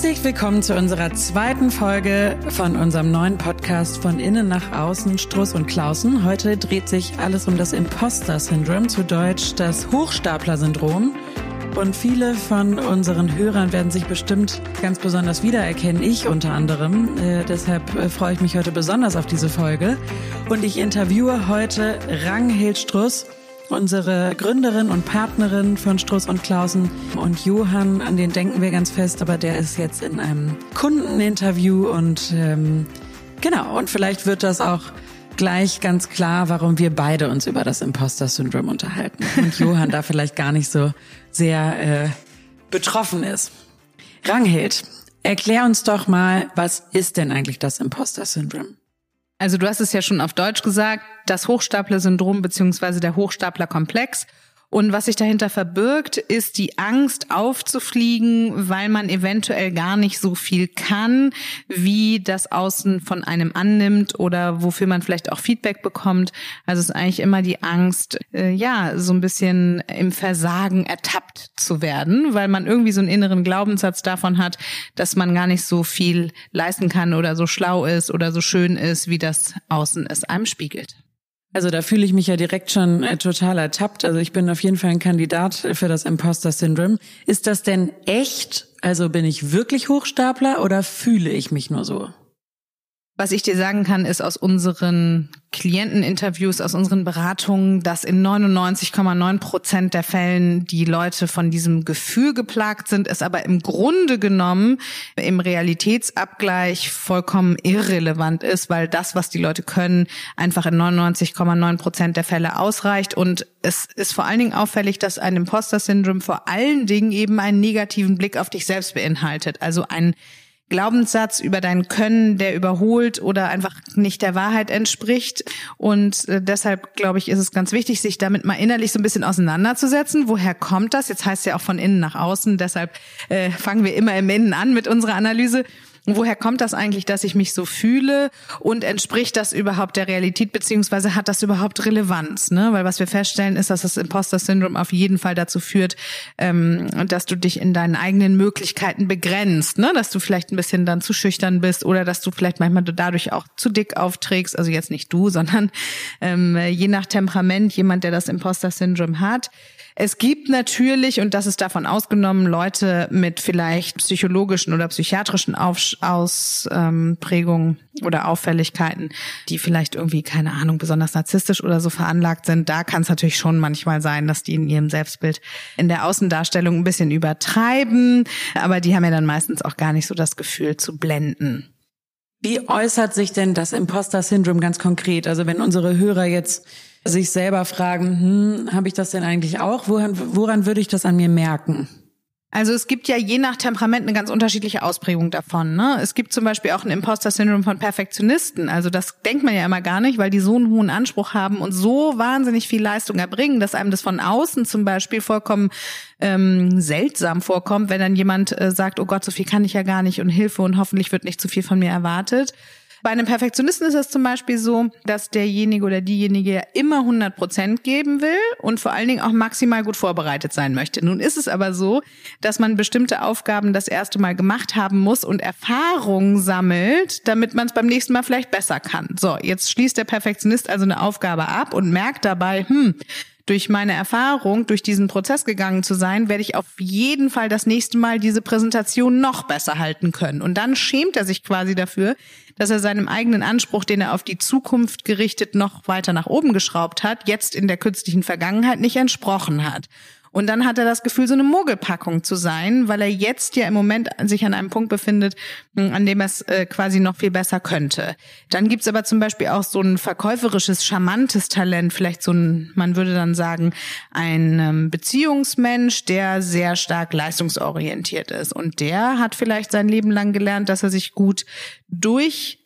Herzlich willkommen zu unserer zweiten Folge von unserem neuen Podcast von innen nach außen, Struss und Klausen. Heute dreht sich alles um das Imposter-Syndrom, zu Deutsch das Hochstapler-Syndrom. Und viele von unseren Hörern werden sich bestimmt ganz besonders wiedererkennen, ich unter anderem. Äh, deshalb äh, freue ich mich heute besonders auf diese Folge. Und ich interviewe heute Ranghild Struss unsere Gründerin und Partnerin von Struss und Klausen und Johann, an den denken wir ganz fest, aber der ist jetzt in einem Kundeninterview und ähm, genau, und vielleicht wird das auch gleich ganz klar, warum wir beide uns über das Imposter-Syndrom unterhalten und Johann da vielleicht gar nicht so sehr äh, betroffen ist. Ranghild, erklär uns doch mal, was ist denn eigentlich das Imposter-Syndrom? Also du hast es ja schon auf Deutsch gesagt, das Hochstapler-Syndrom beziehungsweise der Hochstapler-Komplex. Und was sich dahinter verbirgt, ist die Angst aufzufliegen, weil man eventuell gar nicht so viel kann, wie das Außen von einem annimmt oder wofür man vielleicht auch Feedback bekommt. Also es ist eigentlich immer die Angst, äh, ja, so ein bisschen im Versagen ertappt zu werden, weil man irgendwie so einen inneren Glaubenssatz davon hat, dass man gar nicht so viel leisten kann oder so schlau ist oder so schön ist, wie das Außen es einem spiegelt. Also da fühle ich mich ja direkt schon äh, total ertappt. Also ich bin auf jeden Fall ein Kandidat für das Imposter Syndrome. Ist das denn echt? Also bin ich wirklich Hochstapler oder fühle ich mich nur so? Was ich dir sagen kann, ist aus unseren Klienteninterviews, aus unseren Beratungen, dass in 99,9 Prozent der Fällen die Leute von diesem Gefühl geplagt sind, es aber im Grunde genommen im Realitätsabgleich vollkommen irrelevant ist, weil das, was die Leute können, einfach in 99,9 Prozent der Fälle ausreicht. Und es ist vor allen Dingen auffällig, dass ein Imposter-Syndrom vor allen Dingen eben einen negativen Blick auf dich selbst beinhaltet. Also ein Glaubenssatz über dein Können, der überholt oder einfach nicht der Wahrheit entspricht. Und äh, deshalb, glaube ich, ist es ganz wichtig, sich damit mal innerlich so ein bisschen auseinanderzusetzen. Woher kommt das? Jetzt heißt es ja auch von innen nach außen. Deshalb äh, fangen wir immer im Innen an mit unserer Analyse. Woher kommt das eigentlich, dass ich mich so fühle und entspricht das überhaupt der Realität beziehungsweise hat das überhaupt Relevanz? Ne? Weil was wir feststellen ist, dass das Imposter-Syndrom auf jeden Fall dazu führt, ähm, dass du dich in deinen eigenen Möglichkeiten begrenzt, ne? dass du vielleicht ein bisschen dann zu schüchtern bist oder dass du vielleicht manchmal dadurch auch zu dick aufträgst. Also jetzt nicht du, sondern ähm, je nach Temperament jemand, der das Imposter-Syndrom hat. Es gibt natürlich, und das ist davon ausgenommen, Leute mit vielleicht psychologischen oder psychiatrischen Ausprägungen oder Auffälligkeiten, die vielleicht irgendwie, keine Ahnung, besonders narzisstisch oder so veranlagt sind. Da kann es natürlich schon manchmal sein, dass die in ihrem Selbstbild in der Außendarstellung ein bisschen übertreiben, aber die haben ja dann meistens auch gar nicht so das Gefühl zu blenden. Wie äußert sich denn das Imposter-Syndrom ganz konkret? Also wenn unsere Hörer jetzt sich selber fragen, hm, habe ich das denn eigentlich auch? Woran, woran würde ich das an mir merken? Also es gibt ja je nach Temperament eine ganz unterschiedliche Ausprägung davon. Ne? Es gibt zum Beispiel auch ein Imposter-Syndrom von Perfektionisten. Also das denkt man ja immer gar nicht, weil die so einen hohen Anspruch haben und so wahnsinnig viel Leistung erbringen, dass einem das von außen zum Beispiel vollkommen ähm, seltsam vorkommt, wenn dann jemand äh, sagt, oh Gott, so viel kann ich ja gar nicht und Hilfe und hoffentlich wird nicht zu viel von mir erwartet. Bei einem Perfektionisten ist es zum Beispiel so, dass derjenige oder diejenige immer 100 Prozent geben will und vor allen Dingen auch maximal gut vorbereitet sein möchte. Nun ist es aber so, dass man bestimmte Aufgaben das erste Mal gemacht haben muss und Erfahrung sammelt, damit man es beim nächsten Mal vielleicht besser kann. So, jetzt schließt der Perfektionist also eine Aufgabe ab und merkt dabei, hm, durch meine Erfahrung, durch diesen Prozess gegangen zu sein, werde ich auf jeden Fall das nächste Mal diese Präsentation noch besser halten können. Und dann schämt er sich quasi dafür, dass er seinem eigenen Anspruch, den er auf die Zukunft gerichtet noch weiter nach oben geschraubt hat, jetzt in der künstlichen Vergangenheit nicht entsprochen hat. Und dann hat er das Gefühl, so eine Mogelpackung zu sein, weil er jetzt ja im Moment sich an einem Punkt befindet, hm, an dem er es äh, quasi noch viel besser könnte. Dann gibt's aber zum Beispiel auch so ein verkäuferisches, charmantes Talent, vielleicht so ein, man würde dann sagen, ein ähm, Beziehungsmensch, der sehr stark leistungsorientiert ist. Und der hat vielleicht sein Leben lang gelernt, dass er sich gut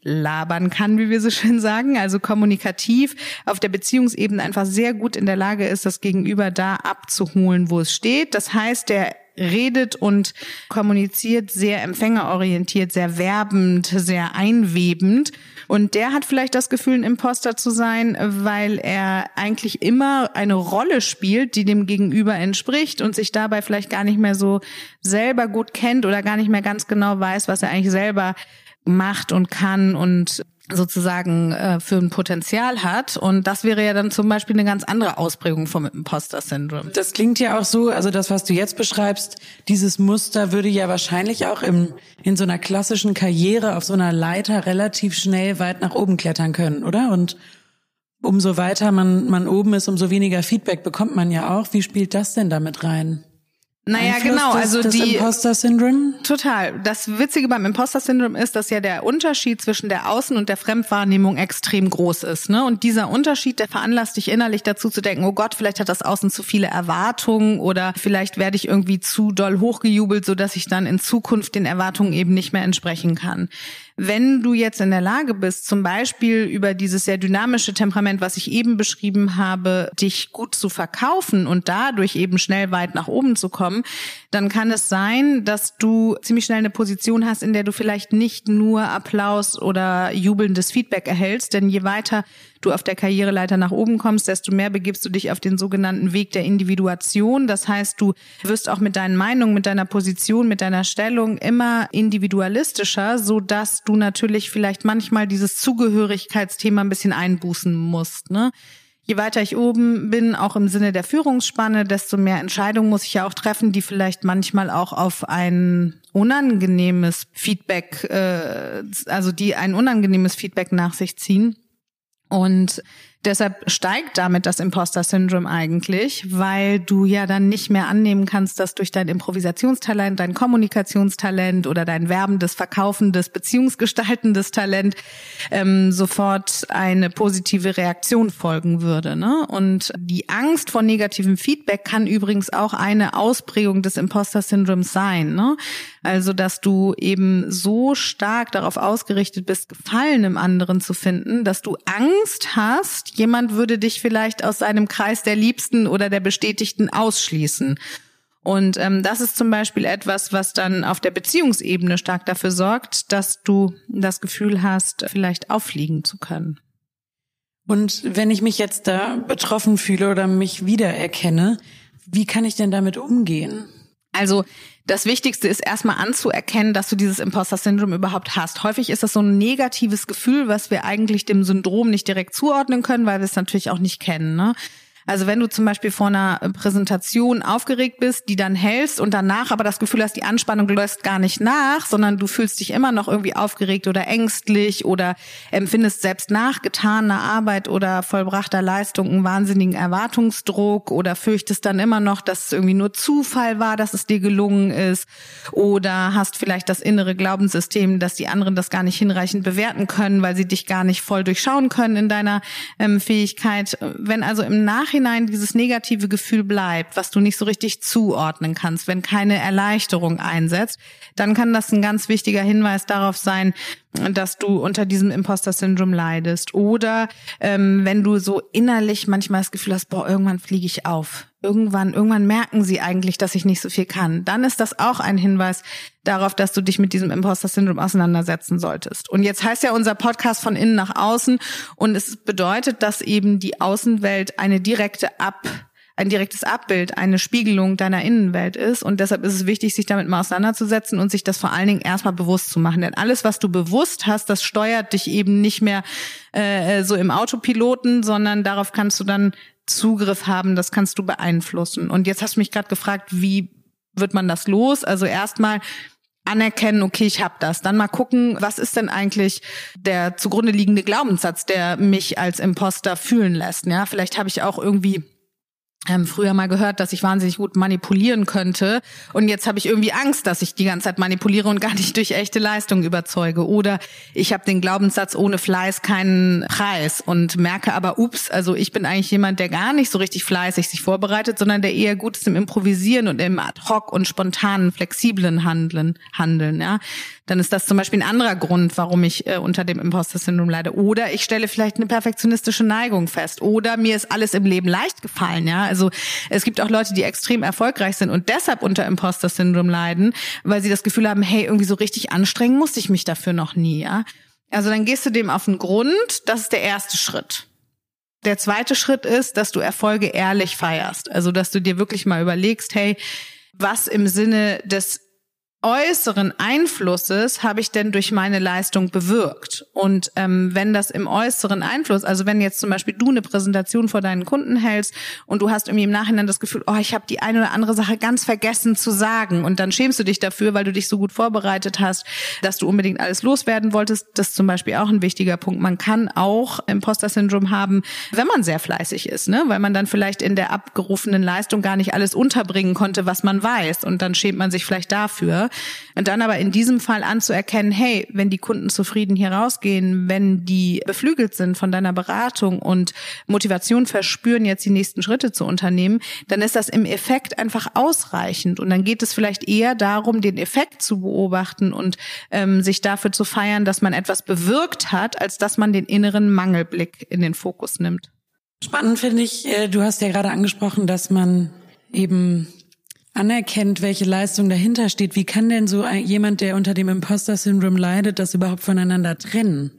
durchlabern kann, wie wir so schön sagen, also kommunikativ auf der Beziehungsebene einfach sehr gut in der Lage ist, das Gegenüber da abzuholen, wo es steht. Das heißt, der redet und kommuniziert sehr empfängerorientiert, sehr werbend, sehr einwebend. Und der hat vielleicht das Gefühl, ein Imposter zu sein, weil er eigentlich immer eine Rolle spielt, die dem Gegenüber entspricht und sich dabei vielleicht gar nicht mehr so selber gut kennt oder gar nicht mehr ganz genau weiß, was er eigentlich selber macht und kann und sozusagen äh, für ein Potenzial hat. Und das wäre ja dann zum Beispiel eine ganz andere Ausprägung vom Imposter-Syndrom. Das klingt ja auch so, also das, was du jetzt beschreibst, dieses Muster würde ja wahrscheinlich auch im, in so einer klassischen Karriere auf so einer Leiter relativ schnell weit nach oben klettern können, oder? Und umso weiter man, man oben ist, umso weniger Feedback bekommt man ja auch. Wie spielt das denn damit rein? Naja, genau. also das die Imposter-Syndrom. Total. Das Witzige beim Imposter-Syndrom ist, dass ja der Unterschied zwischen der Außen- und der Fremdwahrnehmung extrem groß ist. Ne? Und dieser Unterschied, der veranlasst dich innerlich dazu zu denken: Oh Gott, vielleicht hat das Außen zu viele Erwartungen oder vielleicht werde ich irgendwie zu doll hochgejubelt, so dass ich dann in Zukunft den Erwartungen eben nicht mehr entsprechen kann. Wenn du jetzt in der Lage bist, zum Beispiel über dieses sehr dynamische Temperament, was ich eben beschrieben habe, dich gut zu verkaufen und dadurch eben schnell weit nach oben zu kommen, dann kann es sein, dass du ziemlich schnell eine Position hast, in der du vielleicht nicht nur Applaus oder jubelndes Feedback erhältst, denn je weiter du auf der Karriereleiter nach oben kommst, desto mehr begibst du dich auf den sogenannten Weg der Individuation. Das heißt, du wirst auch mit deinen Meinungen, mit deiner Position, mit deiner Stellung immer individualistischer, so dass du natürlich vielleicht manchmal dieses Zugehörigkeitsthema ein bisschen einbußen musst, ne? Je weiter ich oben bin, auch im Sinne der Führungsspanne, desto mehr Entscheidungen muss ich ja auch treffen, die vielleicht manchmal auch auf ein unangenehmes Feedback, äh, also die ein unangenehmes Feedback nach sich ziehen. Und Deshalb steigt damit das Imposter-Syndrom eigentlich, weil du ja dann nicht mehr annehmen kannst, dass durch dein Improvisationstalent, dein Kommunikationstalent oder dein werbendes, verkaufendes, beziehungsgestaltendes Talent ähm, sofort eine positive Reaktion folgen würde. Ne? Und die Angst vor negativem Feedback kann übrigens auch eine Ausprägung des Imposter-Syndroms sein. Ne? Also, dass du eben so stark darauf ausgerichtet bist, Gefallen im anderen zu finden, dass du Angst hast, jemand würde dich vielleicht aus seinem Kreis der Liebsten oder der Bestätigten ausschließen. Und ähm, das ist zum Beispiel etwas, was dann auf der Beziehungsebene stark dafür sorgt, dass du das Gefühl hast, vielleicht auffliegen zu können. Und wenn ich mich jetzt da betroffen fühle oder mich wiedererkenne, wie kann ich denn damit umgehen? Also das Wichtigste ist erstmal anzuerkennen, dass du dieses Imposter-Syndrom überhaupt hast. Häufig ist das so ein negatives Gefühl, was wir eigentlich dem Syndrom nicht direkt zuordnen können, weil wir es natürlich auch nicht kennen. Ne? Also wenn du zum Beispiel vor einer Präsentation aufgeregt bist, die dann hältst und danach aber das Gefühl hast, die Anspannung lässt gar nicht nach, sondern du fühlst dich immer noch irgendwie aufgeregt oder ängstlich oder empfindest selbst nach getaner Arbeit oder vollbrachter Leistung einen wahnsinnigen Erwartungsdruck oder fürchtest dann immer noch, dass es irgendwie nur Zufall war, dass es dir gelungen ist oder hast vielleicht das innere Glaubenssystem, dass die anderen das gar nicht hinreichend bewerten können, weil sie dich gar nicht voll durchschauen können in deiner ähm, Fähigkeit. Wenn also im Nachhinein Nachhinein dieses negative Gefühl bleibt, was du nicht so richtig zuordnen kannst, wenn keine Erleichterung einsetzt, dann kann das ein ganz wichtiger Hinweis darauf sein, dass du unter diesem Imposter-Syndrom leidest. Oder ähm, wenn du so innerlich manchmal das Gefühl hast, boah, irgendwann fliege ich auf. Irgendwann, irgendwann merken sie eigentlich, dass ich nicht so viel kann. Dann ist das auch ein Hinweis darauf, dass du dich mit diesem Imposter-Syndrom auseinandersetzen solltest. Und jetzt heißt ja unser Podcast von innen nach außen und es bedeutet, dass eben die Außenwelt eine direkte Ab ein direktes Abbild, eine Spiegelung deiner Innenwelt ist. Und deshalb ist es wichtig, sich damit mal auseinanderzusetzen und sich das vor allen Dingen erstmal bewusst zu machen. Denn alles, was du bewusst hast, das steuert dich eben nicht mehr äh, so im Autopiloten, sondern darauf kannst du dann Zugriff haben, das kannst du beeinflussen. Und jetzt hast du mich gerade gefragt, wie wird man das los? Also erstmal anerkennen, okay, ich habe das. Dann mal gucken, was ist denn eigentlich der zugrunde liegende Glaubenssatz, der mich als Imposter fühlen lässt. Ja, vielleicht habe ich auch irgendwie ähm, früher mal gehört, dass ich wahnsinnig gut manipulieren könnte. Und jetzt habe ich irgendwie Angst, dass ich die ganze Zeit manipuliere und gar nicht durch echte Leistung überzeuge. Oder ich habe den Glaubenssatz, ohne Fleiß keinen Preis und merke aber, ups, also ich bin eigentlich jemand, der gar nicht so richtig fleißig sich vorbereitet, sondern der eher gut ist im Improvisieren und im ad hoc und spontanen, flexiblen Handeln. handeln ja dann ist das zum Beispiel ein anderer Grund, warum ich äh, unter dem Imposter-Syndrom leide. Oder ich stelle vielleicht eine perfektionistische Neigung fest. Oder mir ist alles im Leben leicht gefallen. Ja, Also es gibt auch Leute, die extrem erfolgreich sind und deshalb unter Imposter-Syndrom leiden, weil sie das Gefühl haben, hey, irgendwie so richtig anstrengen musste ich mich dafür noch nie, ja. Also dann gehst du dem auf den Grund, das ist der erste Schritt. Der zweite Schritt ist, dass du Erfolge ehrlich feierst. Also, dass du dir wirklich mal überlegst, hey, was im Sinne des äußeren Einflusses habe ich denn durch meine Leistung bewirkt? Und ähm, wenn das im äußeren Einfluss, also wenn jetzt zum Beispiel du eine Präsentation vor deinen Kunden hältst und du hast irgendwie im Nachhinein das Gefühl, oh, ich habe die eine oder andere Sache ganz vergessen zu sagen und dann schämst du dich dafür, weil du dich so gut vorbereitet hast, dass du unbedingt alles loswerden wolltest, das ist zum Beispiel auch ein wichtiger Punkt. Man kann auch Imposter-Syndrom haben, wenn man sehr fleißig ist, ne? weil man dann vielleicht in der abgerufenen Leistung gar nicht alles unterbringen konnte, was man weiß und dann schämt man sich vielleicht dafür. Und dann aber in diesem Fall anzuerkennen, hey, wenn die Kunden zufrieden hier rausgehen, wenn die beflügelt sind von deiner Beratung und Motivation verspüren, jetzt die nächsten Schritte zu unternehmen, dann ist das im Effekt einfach ausreichend. Und dann geht es vielleicht eher darum, den Effekt zu beobachten und ähm, sich dafür zu feiern, dass man etwas bewirkt hat, als dass man den inneren Mangelblick in den Fokus nimmt. Spannend finde ich, äh, du hast ja gerade angesprochen, dass man eben anerkennt, welche Leistung dahinter steht, wie kann denn so jemand, der unter dem Imposter-Syndrom leidet, das überhaupt voneinander trennen?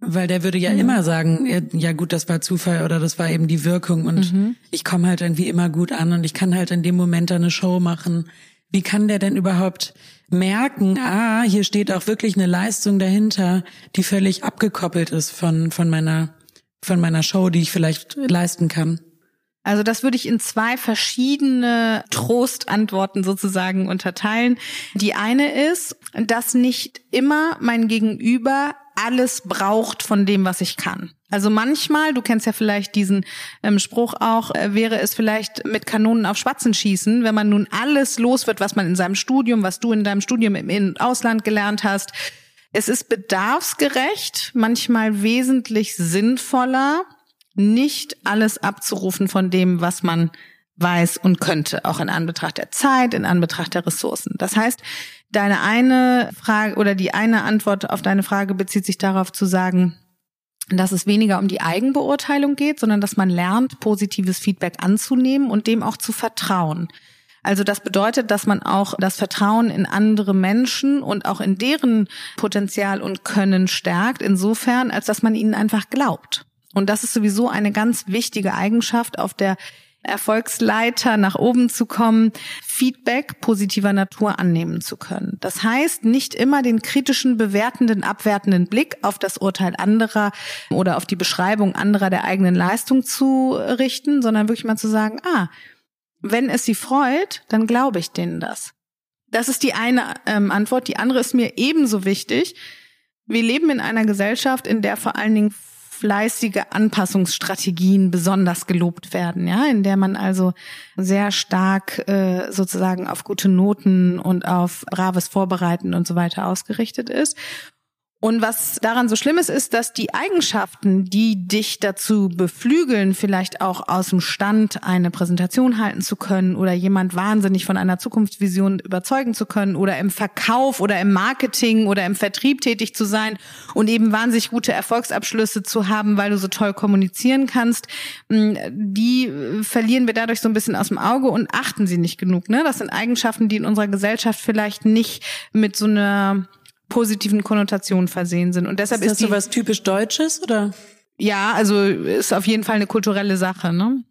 Weil der würde ja mhm. immer sagen, ja gut, das war Zufall oder das war eben die Wirkung und mhm. ich komme halt irgendwie immer gut an und ich kann halt in dem Moment da eine Show machen. Wie kann der denn überhaupt merken, ah, hier steht auch wirklich eine Leistung dahinter, die völlig abgekoppelt ist von, von meiner, von meiner Show, die ich vielleicht leisten kann? Also das würde ich in zwei verschiedene Trostantworten sozusagen unterteilen. Die eine ist, dass nicht immer mein Gegenüber alles braucht von dem, was ich kann. Also manchmal, du kennst ja vielleicht diesen ähm, Spruch auch, äh, wäre es vielleicht mit Kanonen auf Spatzen schießen, wenn man nun alles los wird, was man in seinem Studium, was du in deinem Studium im, im Ausland gelernt hast. Es ist bedarfsgerecht, manchmal wesentlich sinnvoller, nicht alles abzurufen von dem, was man weiß und könnte, auch in Anbetracht der Zeit, in Anbetracht der Ressourcen. Das heißt, deine eine Frage oder die eine Antwort auf deine Frage bezieht sich darauf zu sagen, dass es weniger um die Eigenbeurteilung geht, sondern dass man lernt, positives Feedback anzunehmen und dem auch zu vertrauen. Also das bedeutet, dass man auch das Vertrauen in andere Menschen und auch in deren Potenzial und Können stärkt, insofern, als dass man ihnen einfach glaubt. Und das ist sowieso eine ganz wichtige Eigenschaft auf der Erfolgsleiter nach oben zu kommen, Feedback positiver Natur annehmen zu können. Das heißt, nicht immer den kritischen, bewertenden, abwertenden Blick auf das Urteil anderer oder auf die Beschreibung anderer der eigenen Leistung zu richten, sondern wirklich mal zu sagen, ah, wenn es sie freut, dann glaube ich denen das. Das ist die eine ähm, Antwort. Die andere ist mir ebenso wichtig. Wir leben in einer Gesellschaft, in der vor allen Dingen fleißige Anpassungsstrategien besonders gelobt werden, ja, in der man also sehr stark äh, sozusagen auf gute Noten und auf braves Vorbereiten und so weiter ausgerichtet ist. Und was daran so schlimm ist, ist, dass die Eigenschaften, die dich dazu beflügeln, vielleicht auch aus dem Stand eine Präsentation halten zu können oder jemand wahnsinnig von einer Zukunftsvision überzeugen zu können oder im Verkauf oder im Marketing oder im Vertrieb tätig zu sein und eben wahnsinnig gute Erfolgsabschlüsse zu haben, weil du so toll kommunizieren kannst, hm, die verlieren wir dadurch so ein bisschen aus dem Auge und achten sie nicht genug. Ne? Das sind Eigenschaften, die in unserer Gesellschaft vielleicht nicht mit so einer positiven Konnotationen versehen sind. Und deshalb ist das ist so was typisch Deutsches oder? Ja, also ist auf jeden Fall eine kulturelle Sache. Ne?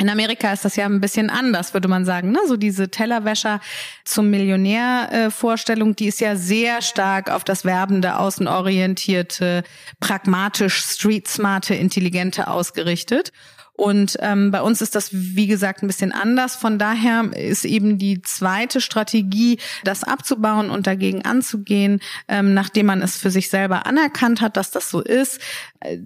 In Amerika ist das ja ein bisschen anders, würde man sagen. Ne? So diese Tellerwäscher zum Millionär-Vorstellung, die ist ja sehr stark auf das werbende, außenorientierte, pragmatisch, street-smarte, intelligente ausgerichtet. Und ähm, bei uns ist das, wie gesagt, ein bisschen anders. Von daher ist eben die zweite Strategie, das abzubauen und dagegen anzugehen, ähm, nachdem man es für sich selber anerkannt hat, dass das so ist. Äh,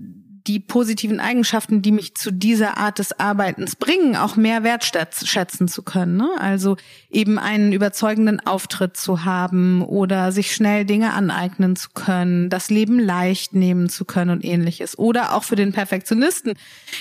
die positiven Eigenschaften, die mich zu dieser Art des Arbeitens bringen, auch mehr wertschätzen zu können. Ne? Also eben einen überzeugenden Auftritt zu haben oder sich schnell Dinge aneignen zu können, das Leben leicht nehmen zu können und ähnliches. Oder auch für den Perfektionisten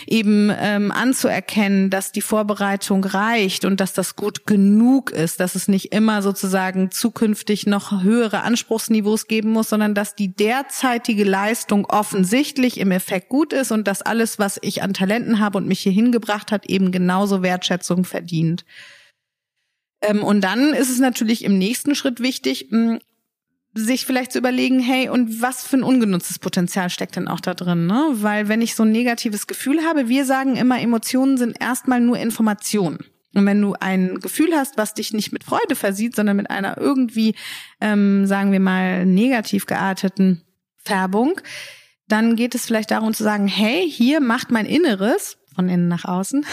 eben ähm, anzuerkennen, dass die Vorbereitung reicht und dass das gut genug ist, dass es nicht immer sozusagen zukünftig noch höhere Anspruchsniveaus geben muss, sondern dass die derzeitige Leistung offensichtlich im Effekt gut ist und dass alles, was ich an Talenten habe und mich hier hingebracht hat, eben genauso Wertschätzung verdient. Ähm, und dann ist es natürlich im nächsten Schritt wichtig, mh, sich vielleicht zu überlegen, hey, und was für ein ungenutztes Potenzial steckt denn auch da drin, ne? Weil wenn ich so ein negatives Gefühl habe, wir sagen immer, Emotionen sind erstmal nur Informationen. Und wenn du ein Gefühl hast, was dich nicht mit Freude versieht, sondern mit einer irgendwie, ähm, sagen wir mal, negativ gearteten Färbung, dann geht es vielleicht darum zu sagen, hey, hier macht mein Inneres von innen nach außen,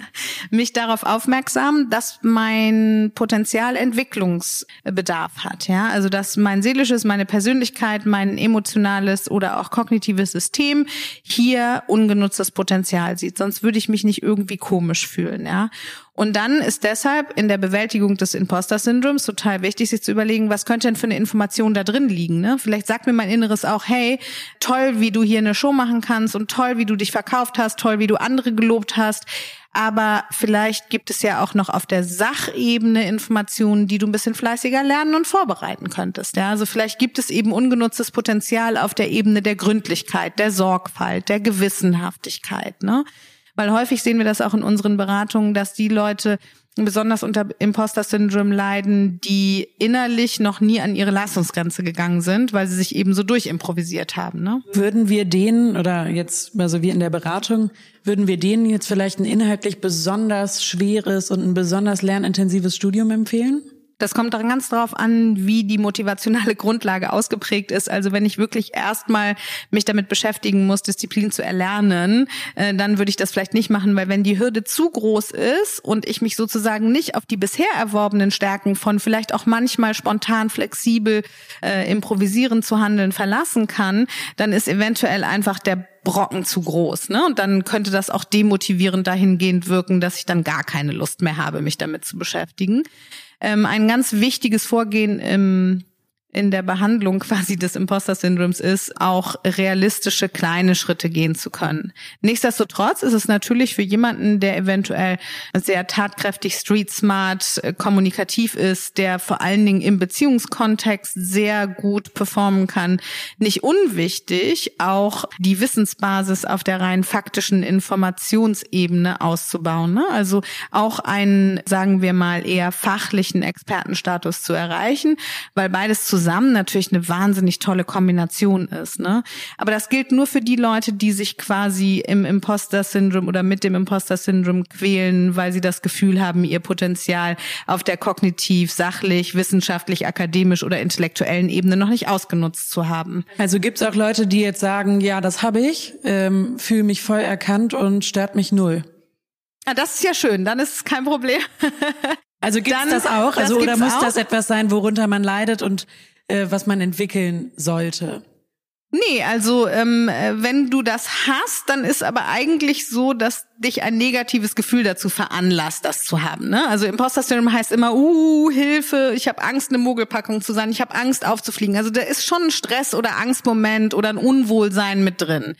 mich darauf aufmerksam, dass mein Potenzial Entwicklungsbedarf hat. Ja, also dass mein seelisches, meine Persönlichkeit, mein emotionales oder auch kognitives System hier ungenutztes Potenzial sieht. Sonst würde ich mich nicht irgendwie komisch fühlen. Ja, und dann ist deshalb in der Bewältigung des Imposter-Syndroms total wichtig, sich zu überlegen, was könnte denn für eine Information da drin liegen. Ne? Vielleicht sagt mir mein Inneres auch, hey, toll, wie du hier eine Show machen kannst und toll, wie du dich verkauft hast, toll, wie du andere gelobt hast. Aber vielleicht gibt es ja auch noch auf der Sachebene Informationen, die du ein bisschen fleißiger lernen und vorbereiten könntest. Ja, also vielleicht gibt es eben ungenutztes Potenzial auf der Ebene der Gründlichkeit, der Sorgfalt, der Gewissenhaftigkeit. Ne? Weil häufig sehen wir das auch in unseren Beratungen, dass die Leute besonders unter Imposter-Syndrom leiden, die innerlich noch nie an ihre Leistungsgrenze gegangen sind, weil sie sich eben so durchimprovisiert haben. Ne? Würden wir denen, oder jetzt, also wir in der Beratung, würden wir denen jetzt vielleicht ein inhaltlich besonders schweres und ein besonders lernintensives Studium empfehlen? Das kommt dann ganz darauf an, wie die motivationale Grundlage ausgeprägt ist. Also wenn ich wirklich erstmal mich damit beschäftigen muss, Disziplin zu erlernen, äh, dann würde ich das vielleicht nicht machen, weil wenn die Hürde zu groß ist und ich mich sozusagen nicht auf die bisher erworbenen Stärken von vielleicht auch manchmal spontan, flexibel, äh, improvisierend zu handeln verlassen kann, dann ist eventuell einfach der Brocken zu groß, ne? Und dann könnte das auch demotivierend dahingehend wirken, dass ich dann gar keine Lust mehr habe, mich damit zu beschäftigen ähm, ein ganz wichtiges Vorgehen im in der Behandlung quasi des Imposter-Syndroms ist, auch realistische kleine Schritte gehen zu können. Nichtsdestotrotz ist es natürlich für jemanden, der eventuell sehr tatkräftig, street smart, äh, kommunikativ ist, der vor allen Dingen im Beziehungskontext sehr gut performen kann, nicht unwichtig, auch die Wissensbasis auf der rein faktischen Informationsebene auszubauen. Ne? Also auch einen, sagen wir mal, eher fachlichen Expertenstatus zu erreichen, weil beides zusammen zusammen natürlich eine wahnsinnig tolle Kombination ist. Ne? Aber das gilt nur für die Leute, die sich quasi im Imposter-Syndrom oder mit dem Imposter-Syndrom quälen, weil sie das Gefühl haben, ihr Potenzial auf der kognitiv, sachlich, wissenschaftlich, akademisch oder intellektuellen Ebene noch nicht ausgenutzt zu haben. Also gibt es auch Leute, die jetzt sagen, ja, das habe ich, ähm, fühle mich voll erkannt und stört mich null. Ja, das ist ja schön, dann ist es kein Problem. Also gibt es das auch? Also das oder muss auch? das etwas sein, worunter man leidet und äh, was man entwickeln sollte? Nee, also ähm, äh, wenn du das hast, dann ist aber eigentlich so, dass dich ein negatives Gefühl dazu veranlasst, das zu haben. Ne? Also Imposter Syndrome heißt immer, uh, Hilfe, ich habe Angst, eine Mogelpackung zu sein, ich habe Angst aufzufliegen. Also da ist schon ein Stress oder Angstmoment oder ein Unwohlsein mit drin.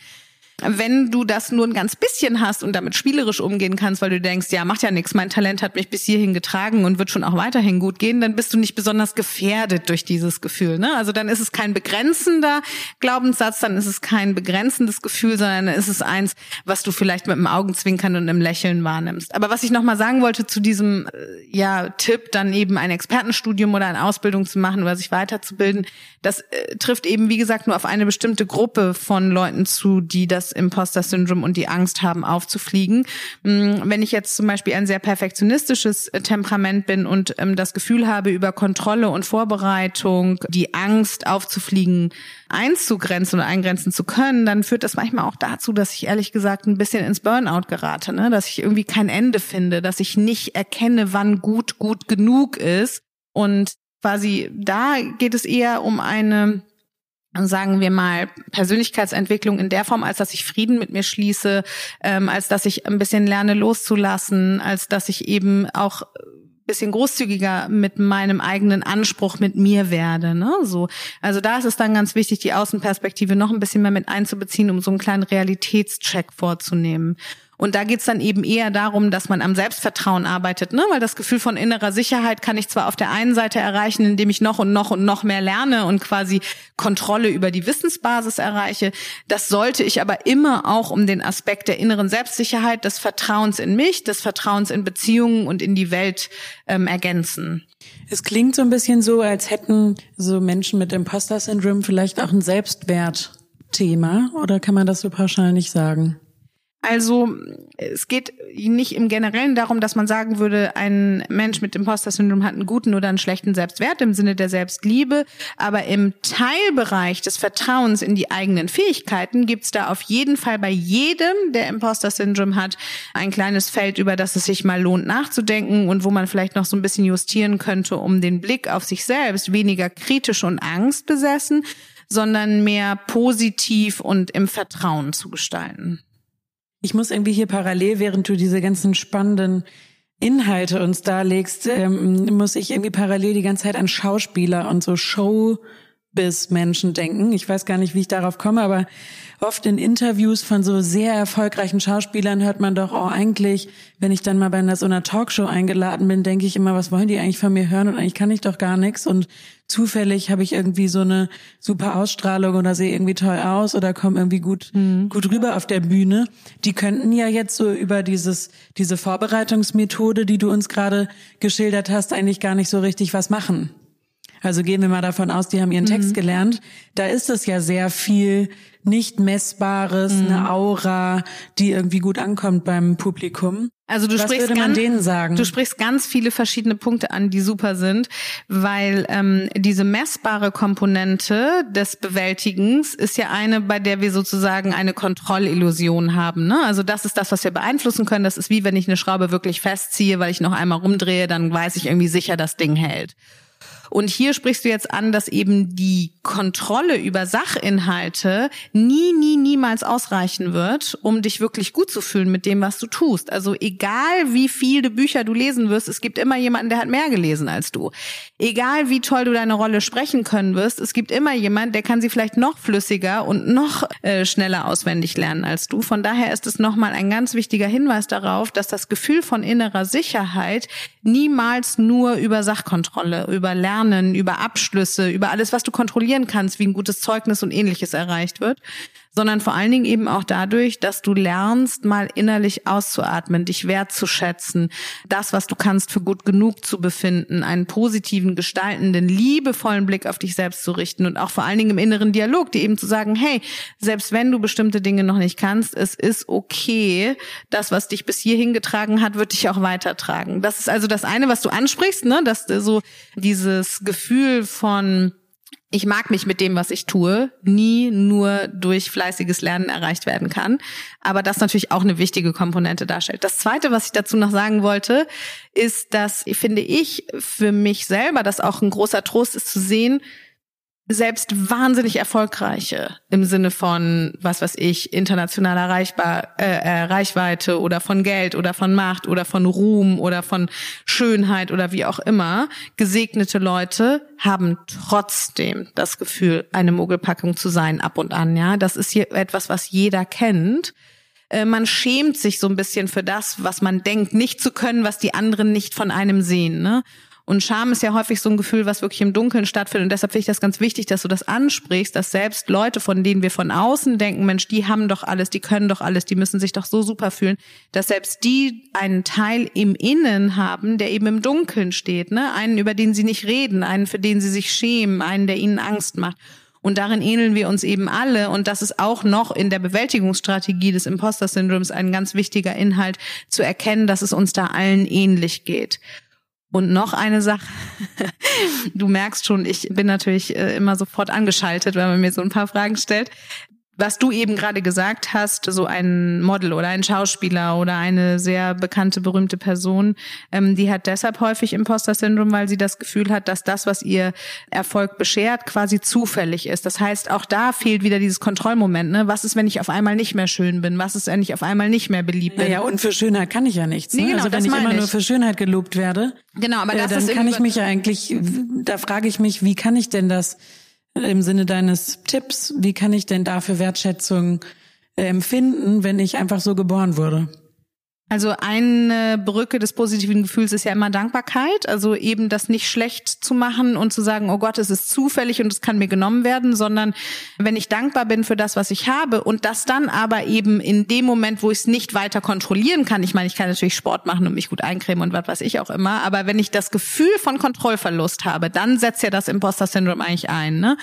Wenn du das nur ein ganz bisschen hast und damit spielerisch umgehen kannst, weil du denkst, ja, macht ja nichts, mein Talent hat mich bis hierhin getragen und wird schon auch weiterhin gut gehen, dann bist du nicht besonders gefährdet durch dieses Gefühl. Ne? Also dann ist es kein begrenzender Glaubenssatz, dann ist es kein begrenzendes Gefühl, sondern ist es eins, was du vielleicht mit einem Augenzwinkern und einem Lächeln wahrnimmst. Aber was ich nochmal sagen wollte zu diesem äh, ja, Tipp, dann eben ein Expertenstudium oder eine Ausbildung zu machen oder sich weiterzubilden, das äh, trifft eben, wie gesagt, nur auf eine bestimmte Gruppe von Leuten zu, die das das Imposter-Syndrom und die Angst haben, aufzufliegen. Mm, wenn ich jetzt zum Beispiel ein sehr perfektionistisches äh, Temperament bin und ähm, das Gefühl habe, über Kontrolle und Vorbereitung die Angst aufzufliegen einzugrenzen oder eingrenzen zu können, dann führt das manchmal auch dazu, dass ich ehrlich gesagt ein bisschen ins Burnout gerate, ne? dass ich irgendwie kein Ende finde, dass ich nicht erkenne, wann gut gut genug ist. Und quasi da geht es eher um eine sagen wir mal, Persönlichkeitsentwicklung in der Form, als dass ich Frieden mit mir schließe, ähm, als dass ich ein bisschen lerne loszulassen, als dass ich eben auch bisschen großzügiger mit meinem eigenen Anspruch mit mir werde, ne? So. Also da ist es dann ganz wichtig, die Außenperspektive noch ein bisschen mehr mit einzubeziehen, um so einen kleinen Realitätscheck vorzunehmen. Und da geht's dann eben eher darum, dass man am Selbstvertrauen arbeitet, ne? Weil das Gefühl von innerer Sicherheit kann ich zwar auf der einen Seite erreichen, indem ich noch und noch und noch mehr lerne und quasi Kontrolle über die Wissensbasis erreiche. Das sollte ich aber immer auch um den Aspekt der inneren Selbstsicherheit, des Vertrauens in mich, des Vertrauens in Beziehungen und in die Welt ähm, ergänzen. Es klingt so ein bisschen so, als hätten so Menschen mit Imposter-Syndrom vielleicht auch ein Selbstwertthema, oder kann man das so pauschal nicht sagen? Also es geht nicht im Generellen darum, dass man sagen würde, ein Mensch mit Imposter-Syndrom hat einen guten oder einen schlechten Selbstwert im Sinne der Selbstliebe. Aber im Teilbereich des Vertrauens in die eigenen Fähigkeiten gibt's da auf jeden Fall bei jedem, der Imposter-Syndrom hat, ein kleines Feld, über das es sich mal lohnt nachzudenken und wo man vielleicht noch so ein bisschen justieren könnte, um den Blick auf sich selbst weniger kritisch und angstbesessen, sondern mehr positiv und im Vertrauen zu gestalten. Ich muss irgendwie hier parallel, während du diese ganzen spannenden Inhalte uns darlegst, ähm, muss ich irgendwie parallel die ganze Zeit an Schauspieler und so Showbiz-Menschen denken. Ich weiß gar nicht, wie ich darauf komme, aber oft in Interviews von so sehr erfolgreichen Schauspielern hört man doch, oh, eigentlich, wenn ich dann mal bei einer, so einer Talkshow eingeladen bin, denke ich immer, was wollen die eigentlich von mir hören? Und eigentlich kann ich doch gar nichts. Und zufällig habe ich irgendwie so eine super Ausstrahlung oder sehe irgendwie toll aus oder komme irgendwie gut, mhm. gut rüber auf der Bühne. Die könnten ja jetzt so über dieses, diese Vorbereitungsmethode, die du uns gerade geschildert hast, eigentlich gar nicht so richtig was machen. Also gehen wir mal davon aus, die haben ihren Text mhm. gelernt. Da ist es ja sehr viel nicht messbares, mhm. eine Aura, die irgendwie gut ankommt beim Publikum. Also du Was sprichst würde man ganz, denen sagen? Du sprichst ganz viele verschiedene Punkte an, die super sind, weil ähm, diese messbare Komponente des Bewältigens ist ja eine, bei der wir sozusagen eine Kontrollillusion haben. Ne? Also das ist das, was wir beeinflussen können. Das ist wie wenn ich eine Schraube wirklich festziehe, weil ich noch einmal rumdrehe, dann weiß ich irgendwie sicher, das Ding hält. Und hier sprichst du jetzt an, dass eben die Kontrolle über Sachinhalte nie, nie, niemals ausreichen wird, um dich wirklich gut zu fühlen mit dem, was du tust. Also egal wie viele Bücher du lesen wirst, es gibt immer jemanden, der hat mehr gelesen als du. Egal wie toll du deine Rolle sprechen können wirst, es gibt immer jemanden, der kann sie vielleicht noch flüssiger und noch äh, schneller auswendig lernen als du. Von daher ist es nochmal ein ganz wichtiger Hinweis darauf, dass das Gefühl von innerer Sicherheit niemals nur über Sachkontrolle, über Lernen Lernen, über Abschlüsse, über alles, was du kontrollieren kannst, wie ein gutes Zeugnis und ähnliches erreicht wird, sondern vor allen Dingen eben auch dadurch, dass du lernst, mal innerlich auszuatmen, dich wertzuschätzen, das, was du kannst, für gut genug zu befinden, einen positiven, gestaltenden, liebevollen Blick auf dich selbst zu richten und auch vor allen Dingen im inneren Dialog, die eben zu sagen, hey, selbst wenn du bestimmte Dinge noch nicht kannst, es ist okay, das, was dich bis hierhin getragen hat, wird dich auch weitertragen. Das ist also das eine, was du ansprichst, ne, dass so dieses Gefühl von ich mag mich mit dem, was ich tue, nie nur durch fleißiges Lernen erreicht werden kann. Aber das natürlich auch eine wichtige Komponente darstellt. Das Zweite, was ich dazu noch sagen wollte, ist, dass, finde ich, für mich selber, das auch ein großer Trost ist zu sehen, selbst wahnsinnig erfolgreiche im Sinne von was weiß ich international erreichbar äh, äh, Reichweite oder von Geld oder von Macht oder von Ruhm oder von Schönheit oder wie auch immer gesegnete Leute haben trotzdem das Gefühl eine Mogelpackung zu sein ab und an ja das ist hier etwas was jeder kennt äh, man schämt sich so ein bisschen für das, was man denkt, nicht zu können, was die anderen nicht von einem sehen. Ne? Und Scham ist ja häufig so ein Gefühl, was wirklich im Dunkeln stattfindet. Und deshalb finde ich das ganz wichtig, dass du das ansprichst, dass selbst Leute, von denen wir von außen denken, Mensch, die haben doch alles, die können doch alles, die müssen sich doch so super fühlen, dass selbst die einen Teil im Innen haben, der eben im Dunkeln steht, ne? Einen, über den sie nicht reden, einen, für den sie sich schämen, einen, der ihnen Angst macht. Und darin ähneln wir uns eben alle. Und das ist auch noch in der Bewältigungsstrategie des Imposter-Syndroms ein ganz wichtiger Inhalt, zu erkennen, dass es uns da allen ähnlich geht. Und noch eine Sache. Du merkst schon, ich bin natürlich äh, immer sofort angeschaltet, wenn man mir so ein paar Fragen stellt was du eben gerade gesagt hast, so ein Model oder ein Schauspieler oder eine sehr bekannte, berühmte Person, ähm, die hat deshalb häufig Imposter-Syndrom, weil sie das Gefühl hat, dass das, was ihr Erfolg beschert, quasi zufällig ist. Das heißt, auch da fehlt wieder dieses Kontrollmoment. Ne? Was ist, wenn ich auf einmal nicht mehr schön bin? Was ist, wenn ich auf einmal nicht mehr beliebt bin? Naja, und für Schönheit kann ich ja nichts. Ne? Nee, genau, also wenn ich immer ich. nur für Schönheit gelobt werde, genau, aber äh, das dann ist kann ich mich ja eigentlich, da frage ich mich, wie kann ich denn das im Sinne deines Tipps, wie kann ich denn dafür Wertschätzung äh, empfinden, wenn ich einfach so geboren wurde? Also eine Brücke des positiven Gefühls ist ja immer Dankbarkeit, also eben das nicht schlecht zu machen und zu sagen, oh Gott, es ist zufällig und es kann mir genommen werden, sondern wenn ich dankbar bin für das, was ich habe und das dann aber eben in dem Moment, wo ich es nicht weiter kontrollieren kann, ich meine, ich kann natürlich Sport machen und mich gut eincremen und was weiß ich auch immer, aber wenn ich das Gefühl von Kontrollverlust habe, dann setzt ja das Imposter-Syndrom eigentlich ein, ne?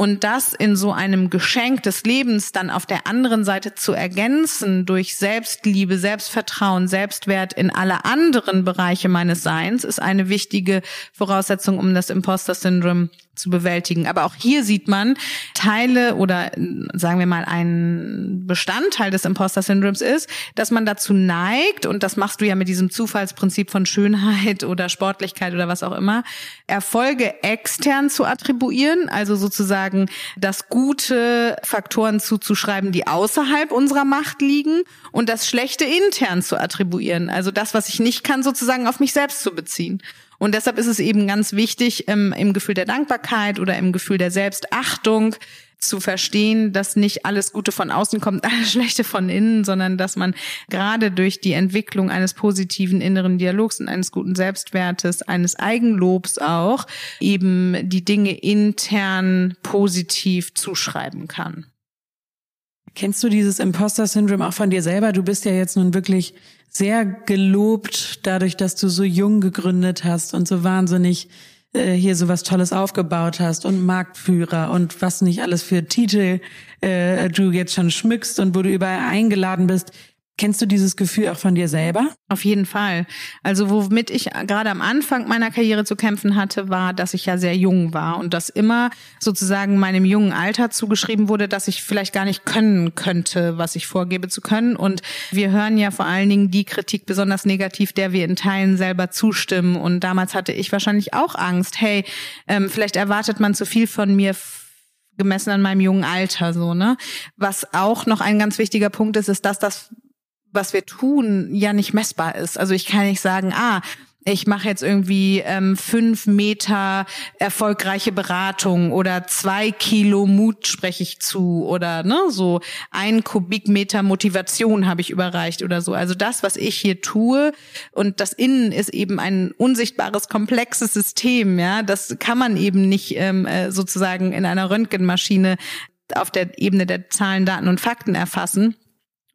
Und das in so einem Geschenk des Lebens dann auf der anderen Seite zu ergänzen durch Selbstliebe, Selbstvertrauen, Selbstwert in alle anderen Bereiche meines Seins, ist eine wichtige Voraussetzung, um das Imposter-Syndrom zu bewältigen. Aber auch hier sieht man Teile oder sagen wir mal ein Bestandteil des Imposter-Syndroms ist, dass man dazu neigt, und das machst du ja mit diesem Zufallsprinzip von Schönheit oder Sportlichkeit oder was auch immer, Erfolge extern zu attribuieren, also sozusagen das gute Faktoren zuzuschreiben, die außerhalb unserer Macht liegen und das Schlechte intern zu attribuieren, also das, was ich nicht kann, sozusagen auf mich selbst zu beziehen. Und deshalb ist es eben ganz wichtig, ähm, im Gefühl der Dankbarkeit oder im Gefühl der Selbstachtung zu verstehen, dass nicht alles Gute von außen kommt, alles Schlechte von innen, sondern dass man gerade durch die Entwicklung eines positiven inneren Dialogs und eines guten Selbstwertes, eines Eigenlobs auch eben die Dinge intern positiv zuschreiben kann. Kennst du dieses Imposter-Syndrom auch von dir selber? Du bist ja jetzt nun wirklich sehr gelobt dadurch, dass du so jung gegründet hast und so wahnsinnig äh, hier so was Tolles aufgebaut hast und Marktführer und was nicht alles für Titel äh, du jetzt schon schmückst und wo du überall eingeladen bist. Kennst du dieses Gefühl auch von dir selber? Auf jeden Fall. Also womit ich gerade am Anfang meiner Karriere zu kämpfen hatte, war, dass ich ja sehr jung war und dass immer sozusagen meinem jungen Alter zugeschrieben wurde, dass ich vielleicht gar nicht können könnte, was ich vorgebe zu können. Und wir hören ja vor allen Dingen die Kritik besonders negativ, der wir in Teilen selber zustimmen. Und damals hatte ich wahrscheinlich auch Angst, hey, ähm, vielleicht erwartet man zu viel von mir gemessen an meinem jungen Alter so, ne? Was auch noch ein ganz wichtiger Punkt ist, ist, dass das was wir tun, ja nicht messbar ist. Also ich kann nicht sagen, ah, ich mache jetzt irgendwie ähm, fünf Meter erfolgreiche Beratung oder zwei Kilo Mut spreche ich zu oder ne so ein Kubikmeter Motivation habe ich überreicht oder so. Also das, was ich hier tue und das Innen ist eben ein unsichtbares komplexes System. Ja, das kann man eben nicht ähm, äh, sozusagen in einer Röntgenmaschine auf der Ebene der Zahlen, Daten und Fakten erfassen.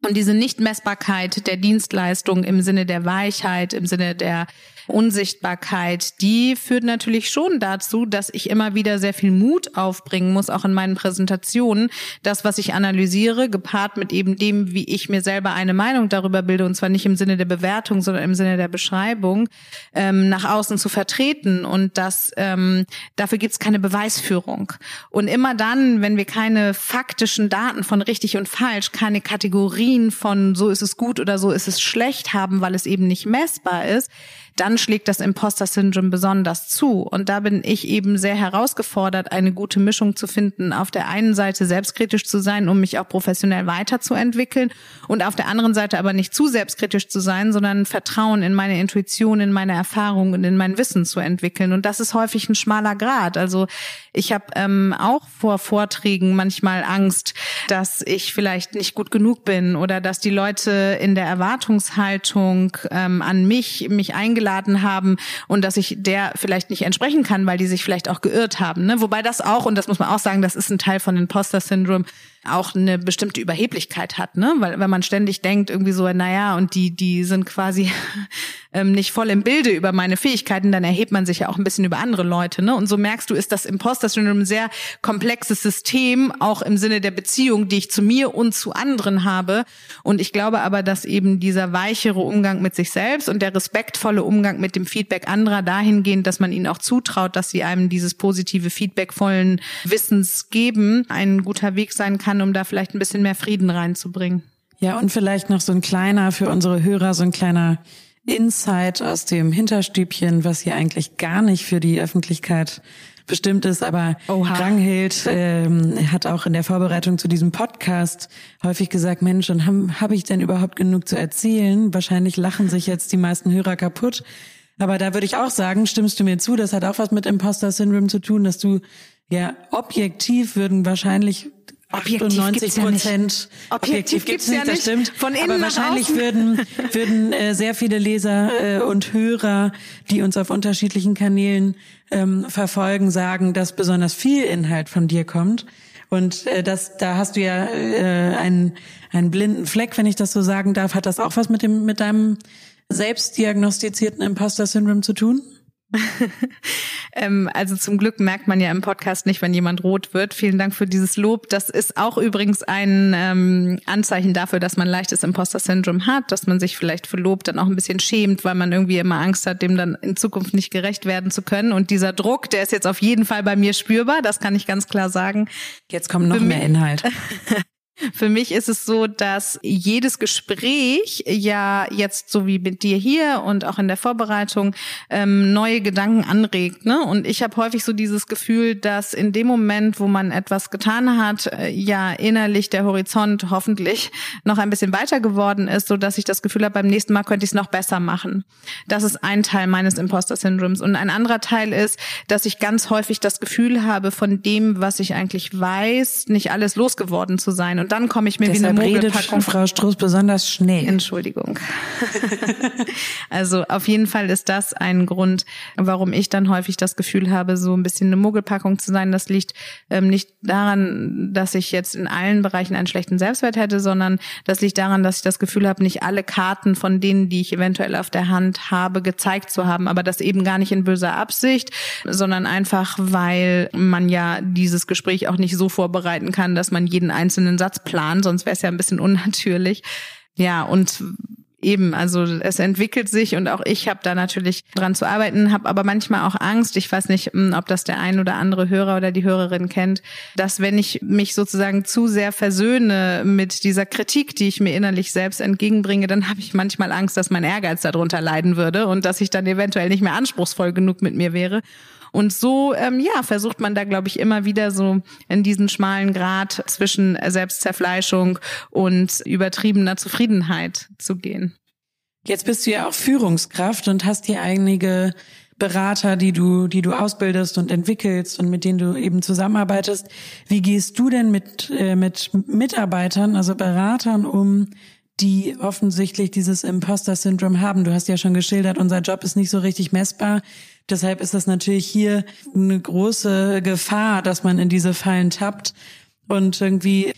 Und diese Nichtmessbarkeit der Dienstleistung im Sinne der Weichheit, im Sinne der Unsichtbarkeit, die führt natürlich schon dazu, dass ich immer wieder sehr viel Mut aufbringen muss, auch in meinen Präsentationen, das, was ich analysiere, gepaart mit eben dem, wie ich mir selber eine Meinung darüber bilde, und zwar nicht im Sinne der Bewertung, sondern im Sinne der Beschreibung, ähm, nach außen zu vertreten. Und das ähm, dafür gibt es keine Beweisführung. Und immer dann, wenn wir keine faktischen Daten von richtig und falsch, keine Kategorien von so ist es gut oder so ist es schlecht haben, weil es eben nicht messbar ist, dann schlägt das Imposter-Syndrom besonders zu. Und da bin ich eben sehr herausgefordert, eine gute Mischung zu finden. Auf der einen Seite selbstkritisch zu sein, um mich auch professionell weiterzuentwickeln und auf der anderen Seite aber nicht zu selbstkritisch zu sein, sondern Vertrauen in meine Intuition, in meine Erfahrung und in mein Wissen zu entwickeln. Und das ist häufig ein schmaler Grad. Also ich habe ähm, auch vor Vorträgen manchmal Angst, dass ich vielleicht nicht gut genug bin oder dass die Leute in der Erwartungshaltung ähm, an mich mich eingeladen eingeladen haben und dass ich der vielleicht nicht entsprechen kann, weil die sich vielleicht auch geirrt haben. Ne? Wobei das auch, und das muss man auch sagen, das ist ein Teil von Imposter-Syndrom, auch eine bestimmte Überheblichkeit hat, ne? Weil wenn man ständig denkt, irgendwie so, naja, und die, die sind quasi ähm, nicht voll im Bilde über meine Fähigkeiten, dann erhebt man sich ja auch ein bisschen über andere Leute, ne? Und so merkst du, ist das Imposter-Syndrom ein sehr komplexes System, auch im Sinne der Beziehung, die ich zu mir und zu anderen habe. Und ich glaube aber, dass eben dieser weichere Umgang mit sich selbst und der respektvolle Umgang mit dem Feedback anderer dahingehend, dass man ihnen auch zutraut, dass sie einem dieses positive Feedback vollen Wissens geben, ein guter Weg sein kann, kann, um da vielleicht ein bisschen mehr Frieden reinzubringen. Ja, und vielleicht noch so ein kleiner für unsere Hörer, so ein kleiner Insight aus dem Hinterstübchen, was hier eigentlich gar nicht für die Öffentlichkeit bestimmt ist, aber Oha. Ranghild ähm, hat auch in der Vorbereitung zu diesem Podcast häufig gesagt, Mensch, und habe hab ich denn überhaupt genug zu erzählen? Wahrscheinlich lachen sich jetzt die meisten Hörer kaputt. Aber da würde ich auch sagen, stimmst du mir zu, das hat auch was mit Imposter Syndrome zu tun, dass du ja objektiv würden wahrscheinlich 98 Prozent. Ja objektiv gibt es nicht, das stimmt. Von innen Aber wahrscheinlich würden, würden äh, sehr viele Leser äh, und Hörer, die uns auf unterschiedlichen Kanälen ähm, verfolgen, sagen, dass besonders viel Inhalt von dir kommt. Und äh, das, da hast du ja äh, einen, einen blinden Fleck, wenn ich das so sagen darf. Hat das auch was mit dem mit deinem selbst diagnostizierten Imposter-Syndrom zu tun? ähm, also zum Glück merkt man ja im Podcast nicht, wenn jemand rot wird. Vielen Dank für dieses Lob. Das ist auch übrigens ein ähm, Anzeichen dafür, dass man leichtes Imposter-Syndrom hat, dass man sich vielleicht für Lob dann auch ein bisschen schämt, weil man irgendwie immer Angst hat, dem dann in Zukunft nicht gerecht werden zu können. Und dieser Druck, der ist jetzt auf jeden Fall bei mir spürbar. Das kann ich ganz klar sagen. Jetzt kommt noch mehr Inhalt. Für mich ist es so, dass jedes Gespräch ja jetzt so wie mit dir hier und auch in der Vorbereitung ähm, neue Gedanken anregt. Ne? Und ich habe häufig so dieses Gefühl, dass in dem Moment, wo man etwas getan hat, äh, ja innerlich der Horizont hoffentlich noch ein bisschen weiter geworden ist, so dass ich das Gefühl habe, beim nächsten Mal könnte ich es noch besser machen. Das ist ein Teil meines Imposter-Syndroms. Und ein anderer Teil ist, dass ich ganz häufig das Gefühl habe, von dem, was ich eigentlich weiß, nicht alles losgeworden zu sein. Und dann komme ich mir Deshalb wie eine Mogelpackung. Frau Struß besonders schnell. Entschuldigung. also auf jeden Fall ist das ein Grund, warum ich dann häufig das Gefühl habe, so ein bisschen eine Mogelpackung zu sein. Das liegt ähm, nicht daran, dass ich jetzt in allen Bereichen einen schlechten Selbstwert hätte, sondern das liegt daran, dass ich das Gefühl habe, nicht alle Karten von denen, die ich eventuell auf der Hand habe, gezeigt zu haben. Aber das eben gar nicht in böser Absicht, sondern einfach, weil man ja dieses Gespräch auch nicht so vorbereiten kann, dass man jeden einzelnen Satz plant, sonst wäre es ja ein bisschen unnatürlich. Ja, und eben, also es entwickelt sich und auch ich habe da natürlich dran zu arbeiten, habe aber manchmal auch Angst, ich weiß nicht, hm, ob das der ein oder andere Hörer oder die Hörerin kennt, dass wenn ich mich sozusagen zu sehr versöhne mit dieser Kritik, die ich mir innerlich selbst entgegenbringe, dann habe ich manchmal Angst, dass mein Ehrgeiz darunter leiden würde und dass ich dann eventuell nicht mehr anspruchsvoll genug mit mir wäre. Und so, ähm, ja, versucht man da, glaube ich, immer wieder so in diesen schmalen Grad zwischen Selbstzerfleischung und übertriebener Zufriedenheit zu gehen. Jetzt bist du ja auch Führungskraft und hast hier einige Berater, die du, die du ausbildest und entwickelst und mit denen du eben zusammenarbeitest. Wie gehst du denn mit, äh, mit Mitarbeitern, also Beratern um, die offensichtlich dieses Imposter-Syndrom haben? Du hast ja schon geschildert, unser Job ist nicht so richtig messbar. Deshalb ist das natürlich hier eine große Gefahr, dass man in diese Fallen tappt und irgendwie,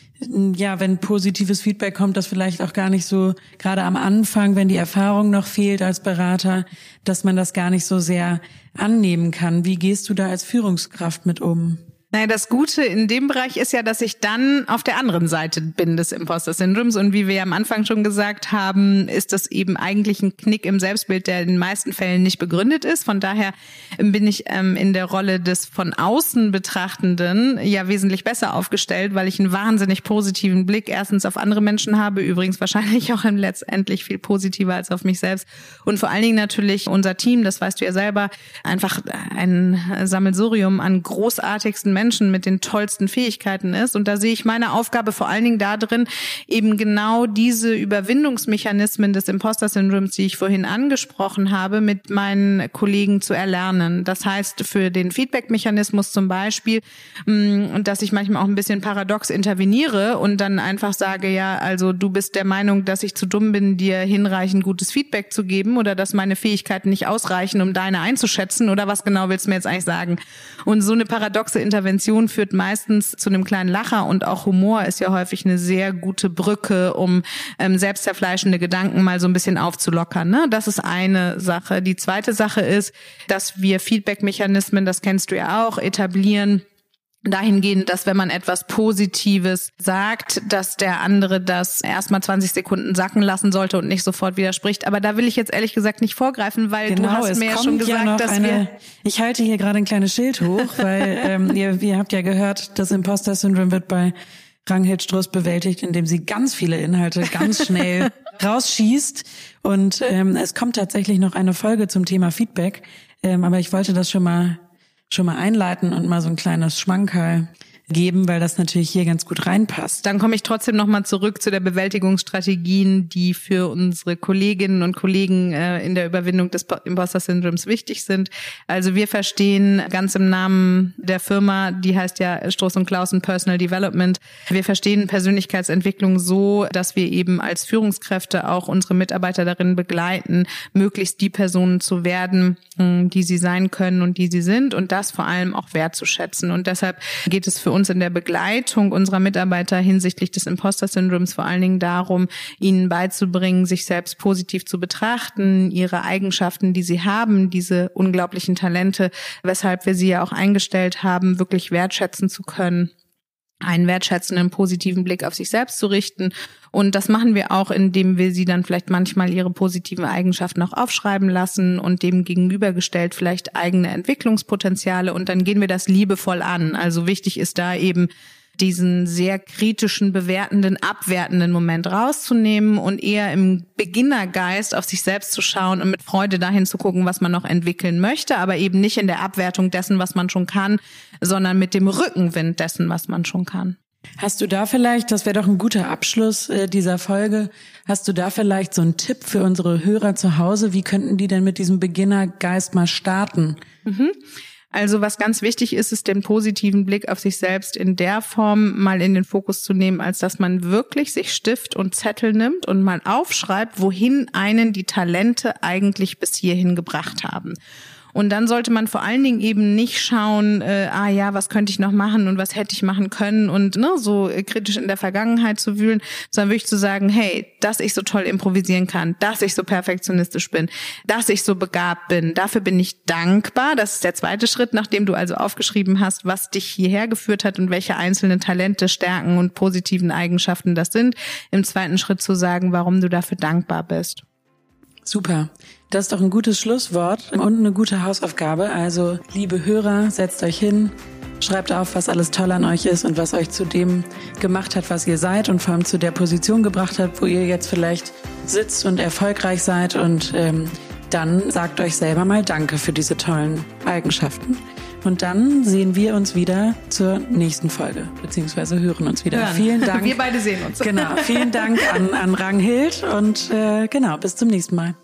ja, wenn positives Feedback kommt, das vielleicht auch gar nicht so, gerade am Anfang, wenn die Erfahrung noch fehlt als Berater, dass man das gar nicht so sehr annehmen kann. Wie gehst du da als Führungskraft mit um? Naja, das Gute in dem Bereich ist ja, dass ich dann auf der anderen Seite bin des Imposter-Syndroms. Und wie wir ja am Anfang schon gesagt haben, ist das eben eigentlich ein Knick im Selbstbild, der in den meisten Fällen nicht begründet ist. Von daher bin ich ähm, in der Rolle des von außen Betrachtenden ja wesentlich besser aufgestellt, weil ich einen wahnsinnig positiven Blick erstens auf andere Menschen habe, übrigens wahrscheinlich auch letztendlich viel positiver als auf mich selbst. Und vor allen Dingen natürlich unser Team, das weißt du ja selber, einfach ein Sammelsurium an großartigsten Menschen mit den tollsten Fähigkeiten ist. Und da sehe ich meine Aufgabe vor allen Dingen darin, eben genau diese Überwindungsmechanismen des Imposter-Syndroms, die ich vorhin angesprochen habe, mit meinen Kollegen zu erlernen. Das heißt, für den Feedback-Mechanismus zum Beispiel, mm, dass ich manchmal auch ein bisschen paradox interveniere und dann einfach sage, ja, also du bist der Meinung, dass ich zu dumm bin, dir hinreichend gutes Feedback zu geben oder dass meine Fähigkeiten nicht ausreichen, um deine einzuschätzen oder was genau willst du mir jetzt eigentlich sagen? Und so eine paradoxe Intervention Intervention führt meistens zu einem kleinen Lacher und auch Humor ist ja häufig eine sehr gute Brücke, um ähm, selbstzerfleischende Gedanken mal so ein bisschen aufzulockern. Ne? Das ist eine Sache. Die zweite Sache ist, dass wir Feedback-Mechanismen, das kennst du ja auch, etablieren dahingehend, dass wenn man etwas Positives sagt, dass der andere das erstmal 20 Sekunden sacken lassen sollte und nicht sofort widerspricht. Aber da will ich jetzt ehrlich gesagt nicht vorgreifen, weil genau, du hast mir ja schon gesagt, ja dass eine, wir... Ich halte hier gerade ein kleines Schild hoch, weil ähm, ihr, ihr habt ja gehört, das Imposter-Syndrom wird bei Ranghild Struss bewältigt, indem sie ganz viele Inhalte ganz schnell rausschießt. Und ähm, es kommt tatsächlich noch eine Folge zum Thema Feedback. Ähm, aber ich wollte das schon mal schon mal einleiten und mal so ein kleines Schmankerl geben, weil das natürlich hier ganz gut reinpasst. Dann komme ich trotzdem nochmal zurück zu der Bewältigungsstrategien, die für unsere Kolleginnen und Kollegen äh, in der Überwindung des Imposter-Syndroms wichtig sind. Also wir verstehen ganz im Namen der Firma, die heißt ja Stroß und Klausen Personal Development, wir verstehen Persönlichkeitsentwicklung so, dass wir eben als Führungskräfte auch unsere Mitarbeiter darin begleiten, möglichst die Personen zu werden, die sie sein können und die sie sind und das vor allem auch wertzuschätzen. Und deshalb geht es für in der Begleitung unserer Mitarbeiter hinsichtlich des Imposter-Syndroms vor allen Dingen darum, ihnen beizubringen, sich selbst positiv zu betrachten, ihre Eigenschaften, die sie haben, diese unglaublichen Talente, weshalb wir sie ja auch eingestellt haben, wirklich wertschätzen zu können einen wertschätzenden, positiven Blick auf sich selbst zu richten. Und das machen wir auch, indem wir sie dann vielleicht manchmal ihre positiven Eigenschaften auch aufschreiben lassen und dem gegenübergestellt vielleicht eigene Entwicklungspotenziale. Und dann gehen wir das liebevoll an. Also wichtig ist da eben diesen sehr kritischen, bewertenden, abwertenden Moment rauszunehmen und eher im Beginnergeist auf sich selbst zu schauen und mit Freude dahin zu gucken, was man noch entwickeln möchte, aber eben nicht in der Abwertung dessen, was man schon kann, sondern mit dem Rückenwind dessen, was man schon kann. Hast du da vielleicht, das wäre doch ein guter Abschluss äh, dieser Folge, hast du da vielleicht so einen Tipp für unsere Hörer zu Hause? Wie könnten die denn mit diesem Beginnergeist mal starten? Mhm. Also was ganz wichtig ist, ist den positiven Blick auf sich selbst in der Form mal in den Fokus zu nehmen, als dass man wirklich sich Stift und Zettel nimmt und mal aufschreibt, wohin einen die Talente eigentlich bis hierhin gebracht haben. Und dann sollte man vor allen Dingen eben nicht schauen, äh, ah ja, was könnte ich noch machen und was hätte ich machen können und ne, so kritisch in der Vergangenheit zu wühlen, sondern wirklich zu sagen, hey, dass ich so toll improvisieren kann, dass ich so perfektionistisch bin, dass ich so begabt bin, dafür bin ich dankbar. Das ist der zweite Schritt, nachdem du also aufgeschrieben hast, was dich hierher geführt hat und welche einzelnen Talente, Stärken und positiven Eigenschaften das sind. Im zweiten Schritt zu sagen, warum du dafür dankbar bist. Super. Das ist doch ein gutes Schlusswort und eine gute Hausaufgabe. Also, liebe Hörer, setzt euch hin, schreibt auf, was alles toll an euch ist und was euch zu dem gemacht hat, was ihr seid und vor allem zu der Position gebracht hat, wo ihr jetzt vielleicht sitzt und erfolgreich seid. Und ähm, dann sagt euch selber mal Danke für diese tollen Eigenschaften. Und dann sehen wir uns wieder zur nächsten Folge, beziehungsweise hören uns wieder. Hören. Vielen Dank. Wir beide sehen uns. Genau, vielen Dank an, an Ranghild und äh, genau, bis zum nächsten Mal.